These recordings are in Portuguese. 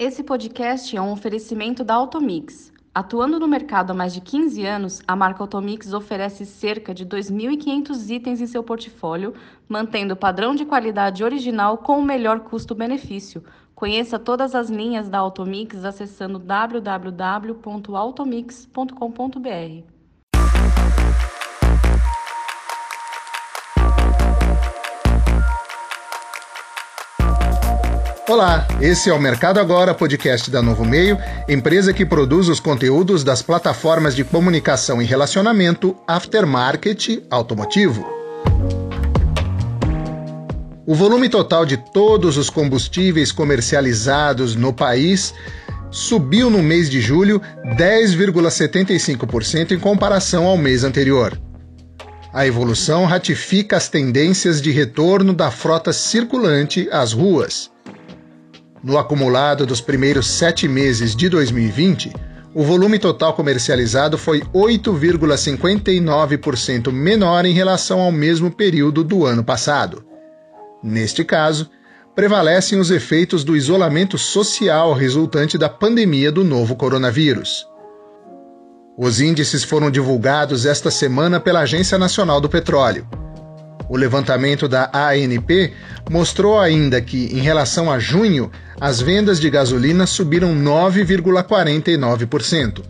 Esse podcast é um oferecimento da Automix. Atuando no mercado há mais de 15 anos, a marca Automix oferece cerca de 2.500 itens em seu portfólio, mantendo o padrão de qualidade original com o melhor custo-benefício. Conheça todas as linhas da Automix acessando www.automix.com.br. Olá, esse é o Mercado Agora, podcast da Novo Meio, empresa que produz os conteúdos das plataformas de comunicação e relacionamento aftermarket automotivo. O volume total de todos os combustíveis comercializados no país subiu no mês de julho 10,75% em comparação ao mês anterior. A evolução ratifica as tendências de retorno da frota circulante às ruas. No acumulado dos primeiros sete meses de 2020, o volume total comercializado foi 8,59% menor em relação ao mesmo período do ano passado. Neste caso, prevalecem os efeitos do isolamento social resultante da pandemia do novo coronavírus. Os índices foram divulgados esta semana pela Agência Nacional do Petróleo. O levantamento da ANP mostrou ainda que, em relação a junho, as vendas de gasolina subiram 9,49%.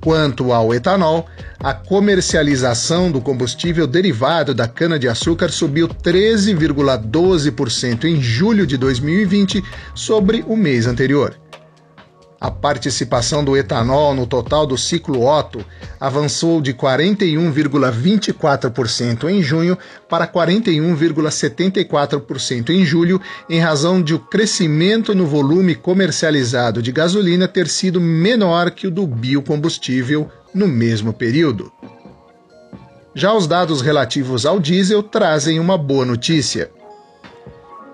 Quanto ao etanol, a comercialização do combustível derivado da cana-de-açúcar subiu 13,12% em julho de 2020 sobre o mês anterior. A participação do etanol no total do ciclo Otto avançou de 41,24% em junho para 41,74% em julho, em razão de o crescimento no volume comercializado de gasolina ter sido menor que o do biocombustível no mesmo período. Já os dados relativos ao diesel trazem uma boa notícia.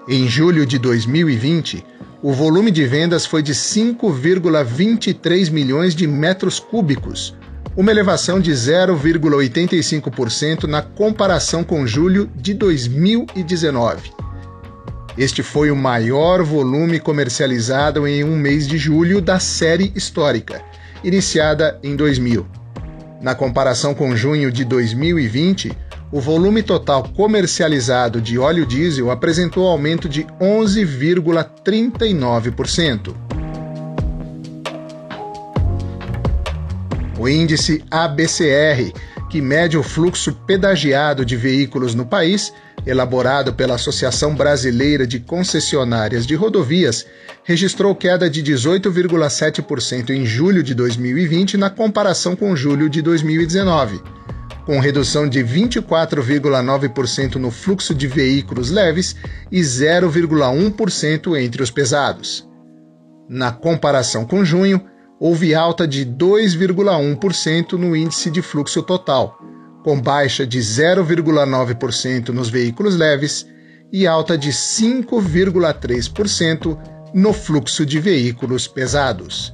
Em julho de 2020, o volume de vendas foi de 5,23 milhões de metros cúbicos, uma elevação de 0,85% na comparação com julho de 2019. Este foi o maior volume comercializado em um mês de julho da série histórica, iniciada em 2000. Na comparação com junho de 2020, o volume total comercializado de óleo diesel apresentou aumento de 11,39%. O índice ABCR, que mede o fluxo pedagiado de veículos no país, elaborado pela Associação Brasileira de Concessionárias de Rodovias, registrou queda de 18,7% em julho de 2020 na comparação com julho de 2019 com redução de 24,9% no fluxo de veículos leves e 0,1% entre os pesados. Na comparação com junho, houve alta de 2,1% no índice de fluxo total, com baixa de 0,9% nos veículos leves e alta de 5,3% no fluxo de veículos pesados.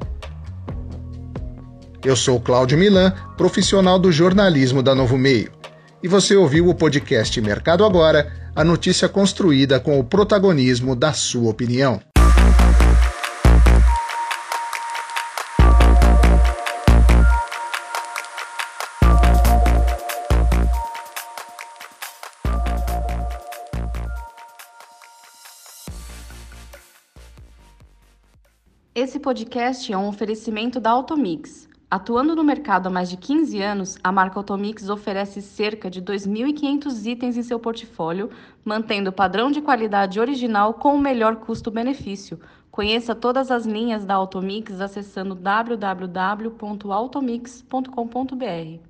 Eu sou Cláudio Milan, profissional do jornalismo da Novo Meio. E você ouviu o podcast Mercado Agora, a notícia construída com o protagonismo da sua opinião. Esse podcast é um oferecimento da Automix. Atuando no mercado há mais de 15 anos, a marca Automix oferece cerca de 2.500 itens em seu portfólio, mantendo o padrão de qualidade original com o melhor custo-benefício. Conheça todas as linhas da Automix acessando www.automix.com.br.